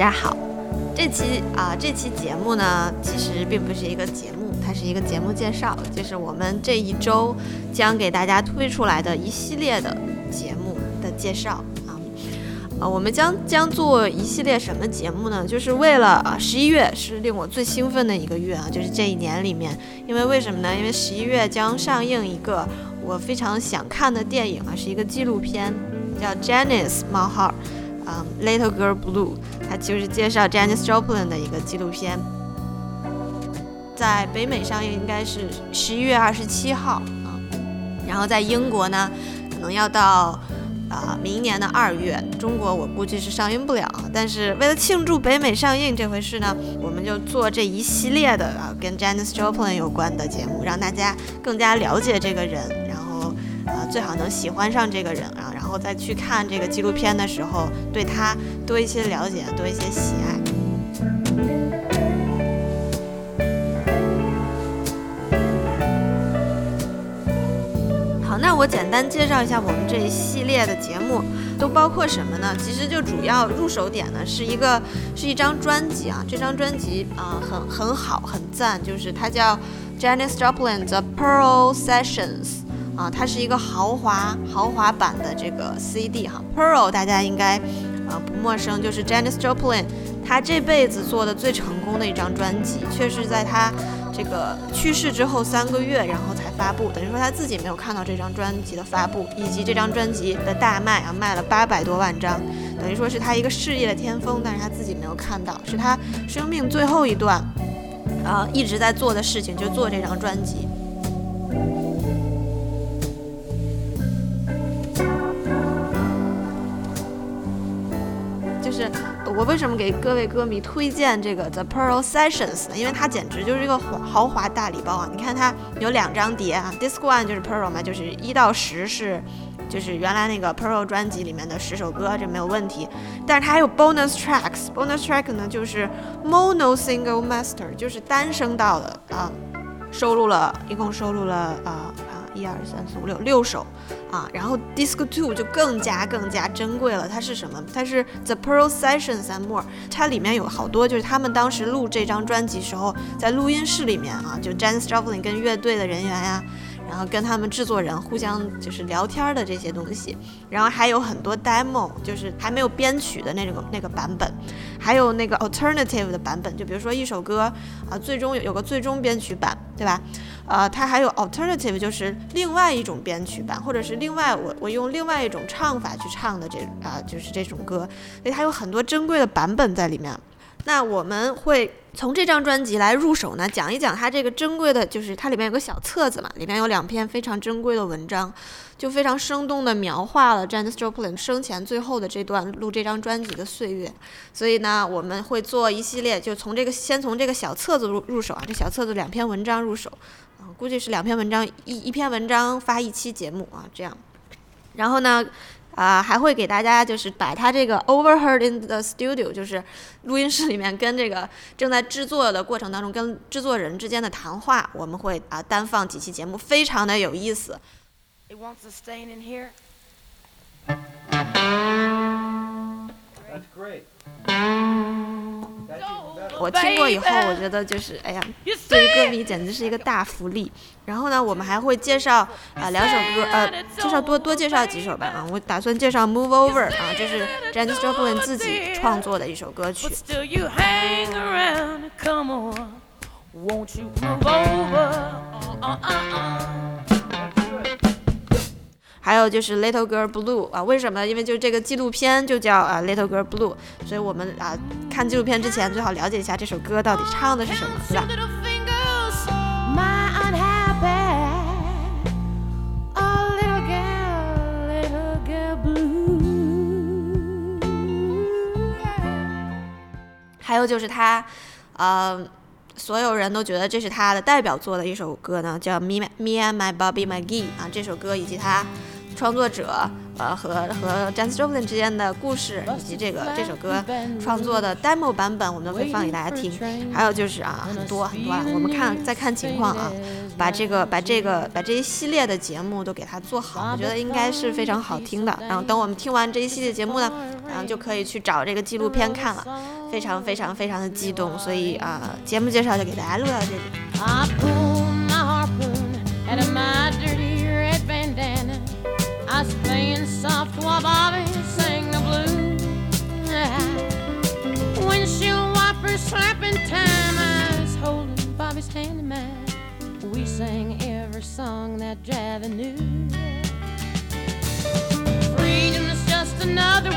大家好，这期啊这期节目呢，其实并不是一个节目，它是一个节目介绍，就是我们这一周将给大家推出来的一系列的节目的介绍啊。啊，我们将将做一系列什么节目呢？就是为了啊，十一月是令我最兴奋的一个月啊，就是这一年里面，因为为什么呢？因为十一月将上映一个我非常想看的电影啊，是一个纪录片，叫《Janice 冒号》。啊，Little Girl Blue，它就是介绍 Janis Joplin 的一个纪录片，在北美上映应该是十一月二十七号啊，然后在英国呢，可能要到啊明年的二月，中国我估计是上映不了，但是为了庆祝北美上映这回事呢，我们就做这一系列的啊跟 Janis Joplin 有关的节目，让大家更加了解这个人。呃，最好能喜欢上这个人啊，然后再去看这个纪录片的时候，对他多一些了解，多一些喜爱。好，那我简单介绍一下我们这一系列的节目都包括什么呢？其实就主要入手点呢是一个是一张专辑啊，这张专辑啊很很好很赞，就是它叫 j a n i c e Joplin 的 Pearl Sessions。啊，它是一个豪华豪华版的这个 CD 哈，Pearl 大家应该啊不陌生，就是 Janis Joplin 她这辈子做的最成功的一张专辑，却是在她这个去世之后三个月，然后才发布，等于说她自己没有看到这张专辑的发布，以及这张专辑的大卖啊，卖了八百多万张，等于说是她一个事业的巅峰，但是她自己没有看到，是她生命最后一段啊一直在做的事情，就做这张专辑。是我为什么给各位歌迷推荐这个 The Pearl Sessions 呢？因为它简直就是一个豪华大礼包啊！你看它有两张碟啊，Disc One 就是 Pearl 嘛，就是一到十是，就是原来那个 Pearl 专辑里面的十首歌，这没有问题。但是它还有 Bonus Tracks，Bonus Track 呢就是 Mono Single Master，就是单声道的啊，收录了一共收录了啊。一二三四五六六首啊，然后 Disc Two 就更加更加珍贵了。它是什么？它是 The Pearl Sessions and More。它里面有好多就是他们当时录这张专辑时候在录音室里面啊，就 Janis Joplin 跟乐队的人员呀。然后跟他们制作人互相就是聊天的这些东西，然后还有很多 demo，就是还没有编曲的那种那个版本，还有那个 alternative 的版本，就比如说一首歌啊，最终有有个最终编曲版，对吧？呃，它还有 alternative，就是另外一种编曲版，或者是另外我我用另外一种唱法去唱的这啊，就是这种歌，所以它有很多珍贵的版本在里面。那我们会从这张专辑来入手呢，讲一讲它这个珍贵的，就是它里面有个小册子嘛，里面有两篇非常珍贵的文章，就非常生动地描画了 Janis Joplin 生前最后的这段录这张专辑的岁月。所以呢，我们会做一系列，就从这个先从这个小册子入入手啊，这小册子两篇文章入手，啊，估计是两篇文章一一篇文章发一期节目啊，这样。然后呢？啊，还会给大家就是把他这个 overheard in the studio，就是录音室里面跟这个正在制作的过程当中跟制作人之间的谈话，我们会啊单放几期节目，非常的有意思。我听过以后，我觉得就是，哎呀，对于歌迷简直是一个大福利。然后呢，我们还会介绍啊两首歌，呃，介绍多多介绍几首吧啊。我打算介绍《Move Over》啊，这是 Janis Joplin 自己创作的一首歌曲。还还有就是《Little Girl Blue》啊，为什么？因为就是这个纪录片就叫啊《Little Girl Blue》，所以我们啊看纪录片之前最好了解一下这首歌到底唱的是什么，对吧？还有就是他，呃，所有人都觉得这是他的代表作的一首歌呢，叫《Me Me and My Bobby McGee》啊，这首歌以及他。创作者呃和和 j a n s Joplin 之间的故事，以及这个这首歌创作的 demo 版本，我们都会放给大家听。还有就是啊，很多很多，我们看再看情况啊，把这个把这个把这一系列的节目都给它做好，我觉得应该是非常好听的。然后等我们听完这一系列节目呢，然后就可以去找这个纪录片看了，非常非常非常的激动。所以啊，节目介绍就给大家录到这里。Slapping time. I was holding Bobby's hand in mine. We sang every song that Javi knew. Freedom is just another